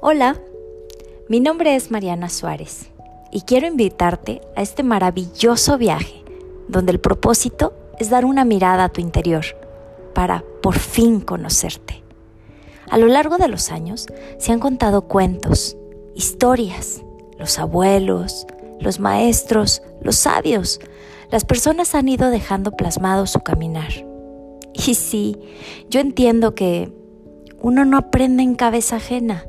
Hola, mi nombre es Mariana Suárez y quiero invitarte a este maravilloso viaje donde el propósito es dar una mirada a tu interior para por fin conocerte. A lo largo de los años se han contado cuentos, historias, los abuelos, los maestros, los sabios, las personas han ido dejando plasmado su caminar. Y sí, yo entiendo que uno no aprende en cabeza ajena,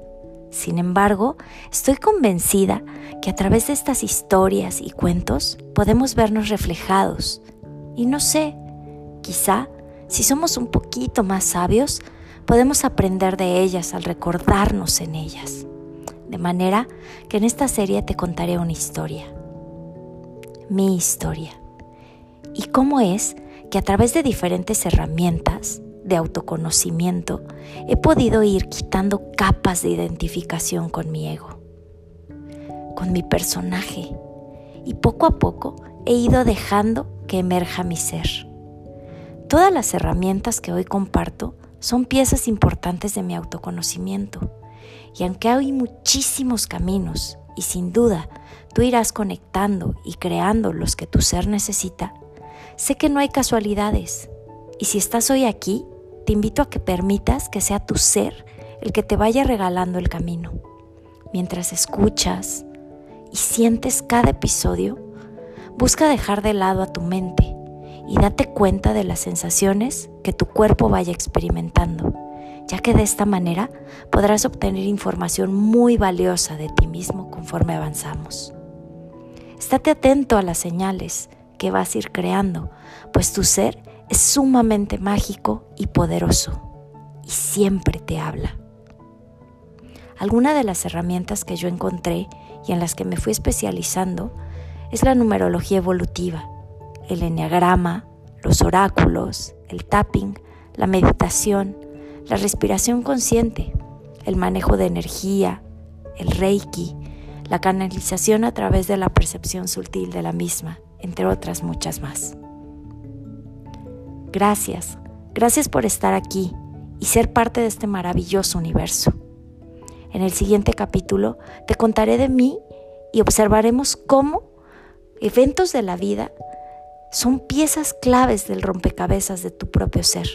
sin embargo, estoy convencida que a través de estas historias y cuentos podemos vernos reflejados. Y no sé, quizá, si somos un poquito más sabios, podemos aprender de ellas al recordarnos en ellas. De manera que en esta serie te contaré una historia. Mi historia. Y cómo es que a través de diferentes herramientas, de autoconocimiento, he podido ir quitando capas de identificación con mi ego, con mi personaje, y poco a poco he ido dejando que emerja mi ser. Todas las herramientas que hoy comparto son piezas importantes de mi autoconocimiento, y aunque hay muchísimos caminos, y sin duda tú irás conectando y creando los que tu ser necesita, sé que no hay casualidades. Y si estás hoy aquí, te invito a que permitas que sea tu ser el que te vaya regalando el camino. Mientras escuchas y sientes cada episodio, busca dejar de lado a tu mente y date cuenta de las sensaciones que tu cuerpo vaya experimentando, ya que de esta manera podrás obtener información muy valiosa de ti mismo conforme avanzamos. Estate atento a las señales que vas a ir creando, pues tu ser es sumamente mágico y poderoso y siempre te habla. Alguna de las herramientas que yo encontré y en las que me fui especializando es la numerología evolutiva, el enneagrama, los oráculos, el tapping, la meditación, la respiración consciente, el manejo de energía, el reiki, la canalización a través de la percepción sutil de la misma, entre otras muchas más. Gracias, gracias por estar aquí y ser parte de este maravilloso universo. En el siguiente capítulo te contaré de mí y observaremos cómo eventos de la vida son piezas claves del rompecabezas de tu propio ser.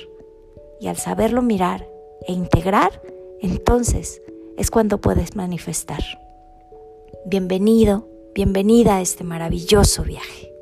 Y al saberlo mirar e integrar, entonces es cuando puedes manifestar. Bienvenido, bienvenida a este maravilloso viaje.